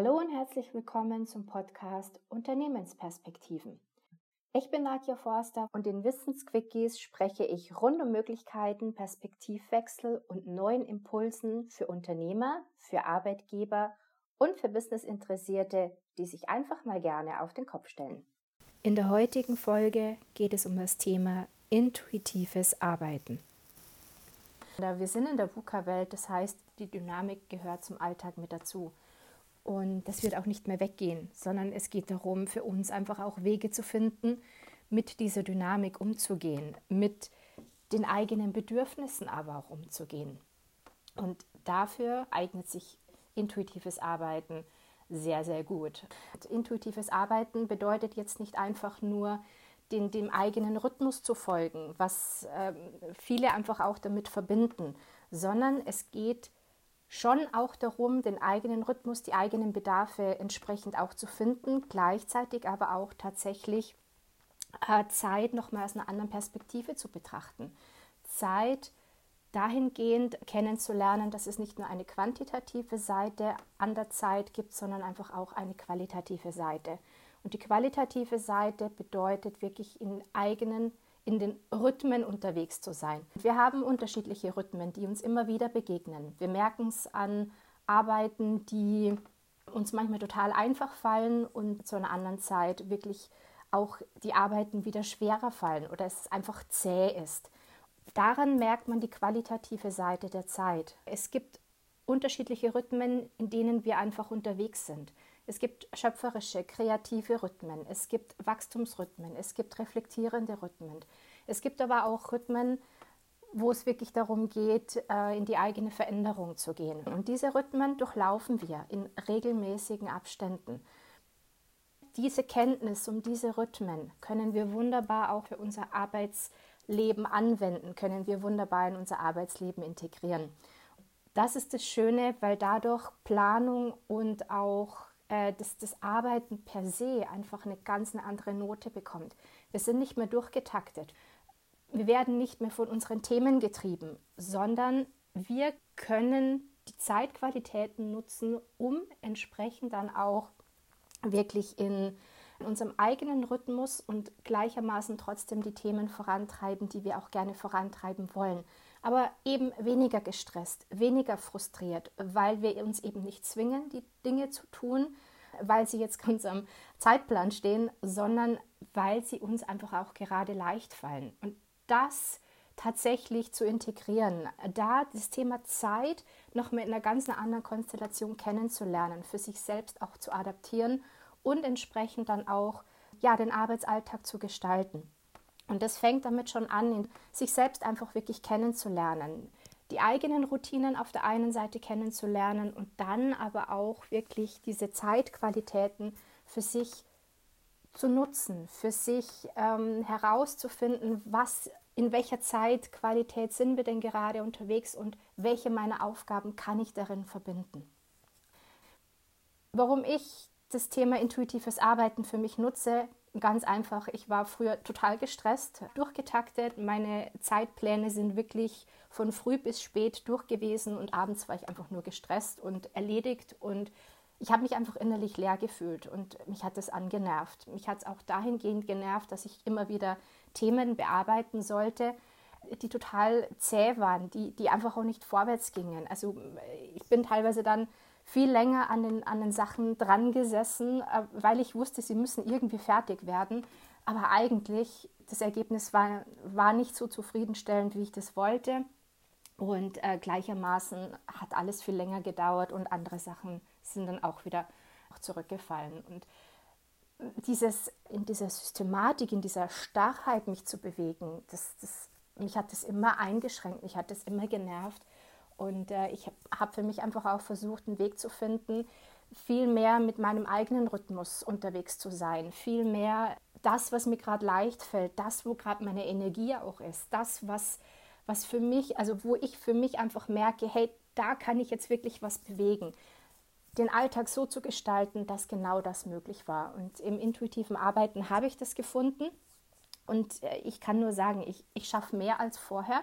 Hallo und herzlich willkommen zum Podcast Unternehmensperspektiven. Ich bin Nadja Forster und in Wissensquickies spreche ich rund um Möglichkeiten, Perspektivwechsel und neuen Impulsen für Unternehmer, für Arbeitgeber und für Businessinteressierte, die sich einfach mal gerne auf den Kopf stellen. In der heutigen Folge geht es um das Thema intuitives Arbeiten. Wir sind in der VUCA-Welt, das heißt, die Dynamik gehört zum Alltag mit dazu. Und das wird auch nicht mehr weggehen, sondern es geht darum, für uns einfach auch Wege zu finden, mit dieser Dynamik umzugehen, mit den eigenen Bedürfnissen aber auch umzugehen. Und dafür eignet sich intuitives Arbeiten sehr, sehr gut. Intuitives Arbeiten bedeutet jetzt nicht einfach nur, den, dem eigenen Rhythmus zu folgen, was äh, viele einfach auch damit verbinden, sondern es geht schon auch darum, den eigenen Rhythmus, die eigenen Bedarfe entsprechend auch zu finden, gleichzeitig aber auch tatsächlich äh, Zeit nochmal aus einer anderen Perspektive zu betrachten. Zeit dahingehend kennenzulernen, dass es nicht nur eine quantitative Seite an der Zeit gibt, sondern einfach auch eine qualitative Seite. Und die qualitative Seite bedeutet wirklich in eigenen in den Rhythmen unterwegs zu sein. Wir haben unterschiedliche Rhythmen, die uns immer wieder begegnen. Wir merken es an Arbeiten, die uns manchmal total einfach fallen und zu einer anderen Zeit wirklich auch die Arbeiten wieder schwerer fallen oder es einfach zäh ist. Daran merkt man die qualitative Seite der Zeit. Es gibt unterschiedliche Rhythmen, in denen wir einfach unterwegs sind. Es gibt schöpferische, kreative Rhythmen, es gibt Wachstumsrhythmen, es gibt reflektierende Rhythmen. Es gibt aber auch Rhythmen, wo es wirklich darum geht, äh, in die eigene Veränderung zu gehen. Und diese Rhythmen durchlaufen wir in regelmäßigen Abständen. Diese Kenntnis um diese Rhythmen können wir wunderbar auch für unser Arbeitsleben anwenden, können wir wunderbar in unser Arbeitsleben integrieren. Das ist das Schöne, weil dadurch Planung und auch äh, dass das Arbeiten per se einfach eine ganz eine andere Note bekommt. Wir sind nicht mehr durchgetaktet. Wir werden nicht mehr von unseren Themen getrieben, sondern wir können die Zeitqualitäten nutzen, um entsprechend dann auch wirklich in unserem eigenen Rhythmus und gleichermaßen trotzdem die Themen vorantreiben, die wir auch gerne vorantreiben wollen. Aber eben weniger gestresst, weniger frustriert, weil wir uns eben nicht zwingen, die Dinge zu tun, weil sie jetzt ganz am Zeitplan stehen, sondern weil sie uns einfach auch gerade leicht fallen. Und das tatsächlich zu integrieren, da das Thema Zeit noch mit einer ganz anderen Konstellation kennenzulernen, für sich selbst auch zu adaptieren und entsprechend dann auch ja, den Arbeitsalltag zu gestalten. Und das fängt damit schon an, sich selbst einfach wirklich kennenzulernen, die eigenen Routinen auf der einen Seite kennenzulernen und dann aber auch wirklich diese Zeitqualitäten für sich zu nutzen, für sich ähm, herauszufinden, was in welcher Zeitqualität sind wir denn gerade unterwegs und welche meiner Aufgaben kann ich darin verbinden. Warum ich das Thema intuitives Arbeiten für mich nutze, ganz einfach, ich war früher total gestresst, durchgetaktet, meine Zeitpläne sind wirklich von früh bis spät durch gewesen und abends war ich einfach nur gestresst und erledigt und ich habe mich einfach innerlich leer gefühlt und mich hat das angenervt. Mich hat es auch dahingehend genervt, dass ich immer wieder Themen bearbeiten sollte, die total zäh waren, die, die einfach auch nicht vorwärts gingen. Also ich bin teilweise dann viel länger an den, an den Sachen dran gesessen, äh, weil ich wusste, sie müssen irgendwie fertig werden. Aber eigentlich, das Ergebnis war, war nicht so zufriedenstellend, wie ich das wollte. Und äh, gleichermaßen hat alles viel länger gedauert und andere Sachen sind dann auch wieder zurückgefallen. Und dieses, in dieser Systematik, in dieser Starrheit mich zu bewegen, das, das, mich hat das immer eingeschränkt, mich hat das immer genervt. Und äh, ich habe hab für mich einfach auch versucht, einen Weg zu finden, viel mehr mit meinem eigenen Rhythmus unterwegs zu sein, viel mehr das, was mir gerade leicht fällt, das, wo gerade meine Energie auch ist, das, was, was für mich, also wo ich für mich einfach merke, hey, da kann ich jetzt wirklich was bewegen den Alltag so zu gestalten, dass genau das möglich war. Und im intuitiven Arbeiten habe ich das gefunden. Und äh, ich kann nur sagen, ich, ich schaffe mehr als vorher.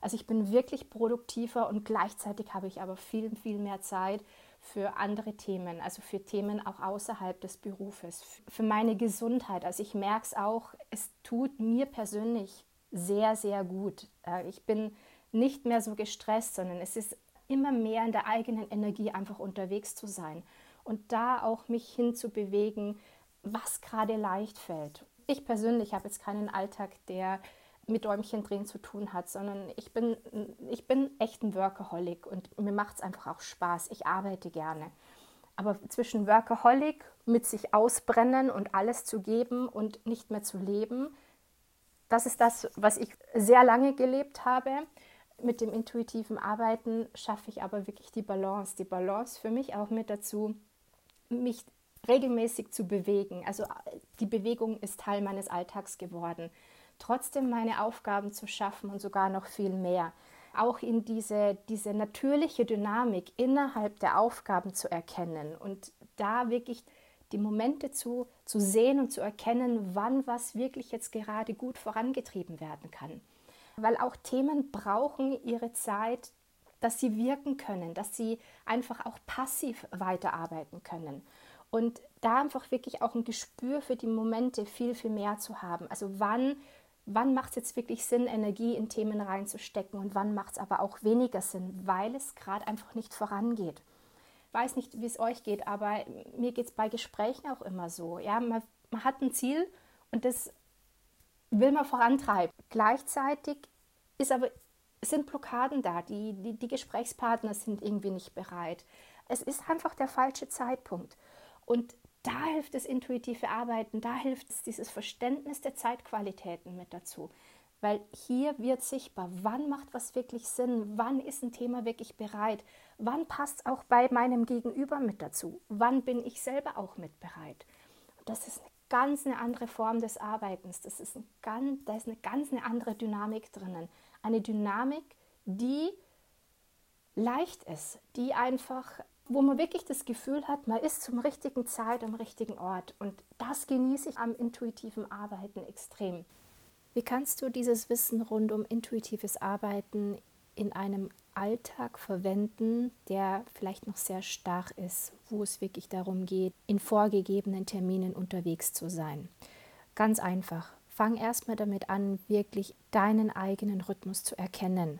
Also ich bin wirklich produktiver und gleichzeitig habe ich aber viel, viel mehr Zeit für andere Themen, also für Themen auch außerhalb des Berufes, für meine Gesundheit. Also ich merke es auch, es tut mir persönlich sehr, sehr gut. Äh, ich bin nicht mehr so gestresst, sondern es ist immer mehr in der eigenen Energie einfach unterwegs zu sein und da auch mich hinzubewegen, was gerade leicht fällt. Ich persönlich habe jetzt keinen Alltag, der mit Däumchen drehen zu tun hat, sondern ich bin, ich bin echt ein Workaholic und mir macht es einfach auch Spaß. Ich arbeite gerne. Aber zwischen Workaholic, mit sich ausbrennen und alles zu geben und nicht mehr zu leben, das ist das, was ich sehr lange gelebt habe. Mit dem intuitiven Arbeiten schaffe ich aber wirklich die Balance. Die Balance für mich auch mit dazu, mich regelmäßig zu bewegen. Also die Bewegung ist Teil meines Alltags geworden. Trotzdem meine Aufgaben zu schaffen und sogar noch viel mehr. Auch in diese, diese natürliche Dynamik innerhalb der Aufgaben zu erkennen und da wirklich die Momente zu, zu sehen und zu erkennen, wann was wirklich jetzt gerade gut vorangetrieben werden kann. Weil auch Themen brauchen ihre Zeit, dass sie wirken können, dass sie einfach auch passiv weiterarbeiten können. Und da einfach wirklich auch ein Gespür für die Momente viel, viel mehr zu haben. Also wann, wann macht es jetzt wirklich Sinn, Energie in Themen reinzustecken und wann macht es aber auch weniger Sinn, weil es gerade einfach nicht vorangeht. Ich weiß nicht, wie es euch geht, aber mir geht es bei Gesprächen auch immer so. Ja, man, man hat ein Ziel und das will man vorantreiben. Gleichzeitig ist aber, sind Blockaden da, die, die, die Gesprächspartner sind irgendwie nicht bereit. Es ist einfach der falsche Zeitpunkt. Und da hilft das intuitive Arbeiten, da hilft es dieses Verständnis der Zeitqualitäten mit dazu. Weil hier wird sichtbar, wann macht was wirklich Sinn, wann ist ein Thema wirklich bereit, wann passt es auch bei meinem Gegenüber mit dazu, wann bin ich selber auch mit bereit. das ist eine ganz eine andere Form des Arbeitens, das ist ein ganz, da ist eine ganz eine andere Dynamik drinnen. Eine Dynamik, die leicht ist, die einfach wo man wirklich das Gefühl hat, man ist zum richtigen Zeit am richtigen Ort. Und das genieße ich am intuitiven Arbeiten extrem. Wie kannst du dieses Wissen rund um intuitives Arbeiten in einem Alltag verwenden, der vielleicht noch sehr starr ist, wo es wirklich darum geht, in vorgegebenen Terminen unterwegs zu sein? Ganz einfach. Fang erstmal damit an, wirklich deinen eigenen Rhythmus zu erkennen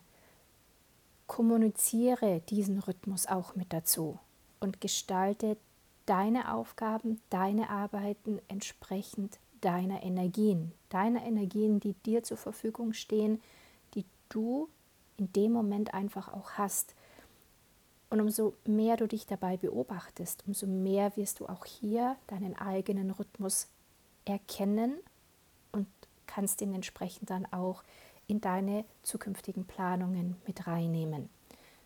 kommuniziere diesen Rhythmus auch mit dazu und gestalte deine Aufgaben, deine Arbeiten entsprechend deiner Energien, deiner Energien, die dir zur Verfügung stehen, die du in dem Moment einfach auch hast. Und umso mehr du dich dabei beobachtest, umso mehr wirst du auch hier deinen eigenen Rhythmus erkennen und kannst ihn entsprechend dann auch in deine zukünftigen Planungen mit reinnehmen.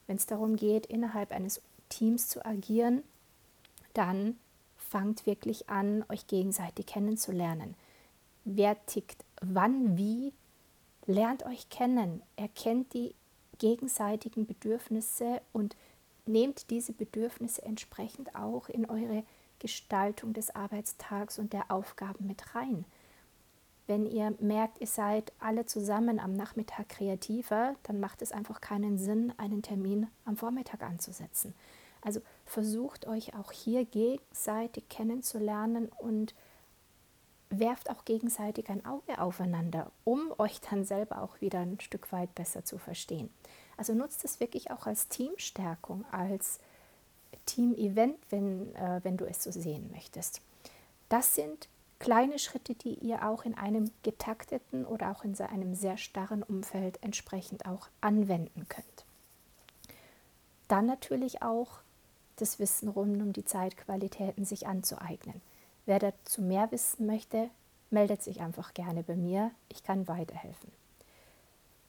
Wenn es darum geht, innerhalb eines Teams zu agieren, dann fangt wirklich an, euch gegenseitig kennenzulernen. Wer tickt wann wie, lernt euch kennen, erkennt die gegenseitigen Bedürfnisse und nehmt diese Bedürfnisse entsprechend auch in eure Gestaltung des Arbeitstags und der Aufgaben mit rein. Wenn ihr merkt, ihr seid alle zusammen am Nachmittag kreativer, dann macht es einfach keinen Sinn, einen Termin am Vormittag anzusetzen. Also versucht euch auch hier gegenseitig kennenzulernen und werft auch gegenseitig ein Auge aufeinander, um euch dann selber auch wieder ein Stück weit besser zu verstehen. Also nutzt es wirklich auch als Teamstärkung, als Team-Event, wenn, äh, wenn du es so sehen möchtest. Das sind kleine Schritte, die ihr auch in einem getakteten oder auch in einem sehr starren Umfeld entsprechend auch anwenden könnt. Dann natürlich auch das Wissen rund um die Zeitqualitäten sich anzueignen. Wer dazu mehr wissen möchte, meldet sich einfach gerne bei mir. Ich kann weiterhelfen.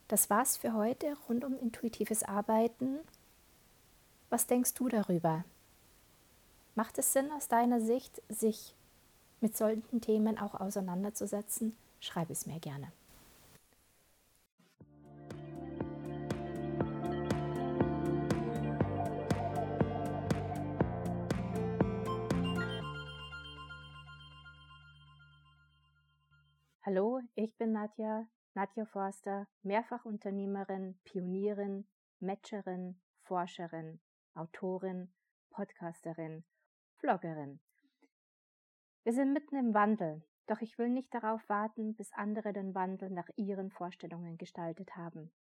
Das war's für heute rund um intuitives Arbeiten. Was denkst du darüber? Macht es Sinn aus deiner Sicht, sich mit solchen Themen auch auseinanderzusetzen, schreib es mir gerne. Hallo, ich bin Nadja, Nadja Forster, Mehrfachunternehmerin, Pionierin, Matcherin, Forscherin, Autorin Podcasterin, Vloggerin. Wir sind mitten im Wandel, doch ich will nicht darauf warten, bis andere den Wandel nach ihren Vorstellungen gestaltet haben.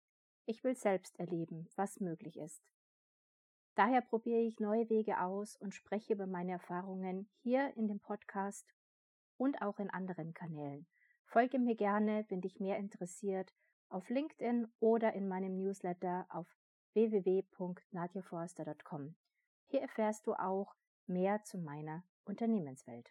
Ich will selbst erleben, was möglich ist. Daher probiere ich neue Wege aus und spreche über meine Erfahrungen hier in dem Podcast und auch in anderen Kanälen. Folge mir gerne, wenn dich mehr interessiert, auf LinkedIn oder in meinem Newsletter auf www.nadjaforster.com. Hier erfährst du auch mehr zu meiner Unternehmenswelt.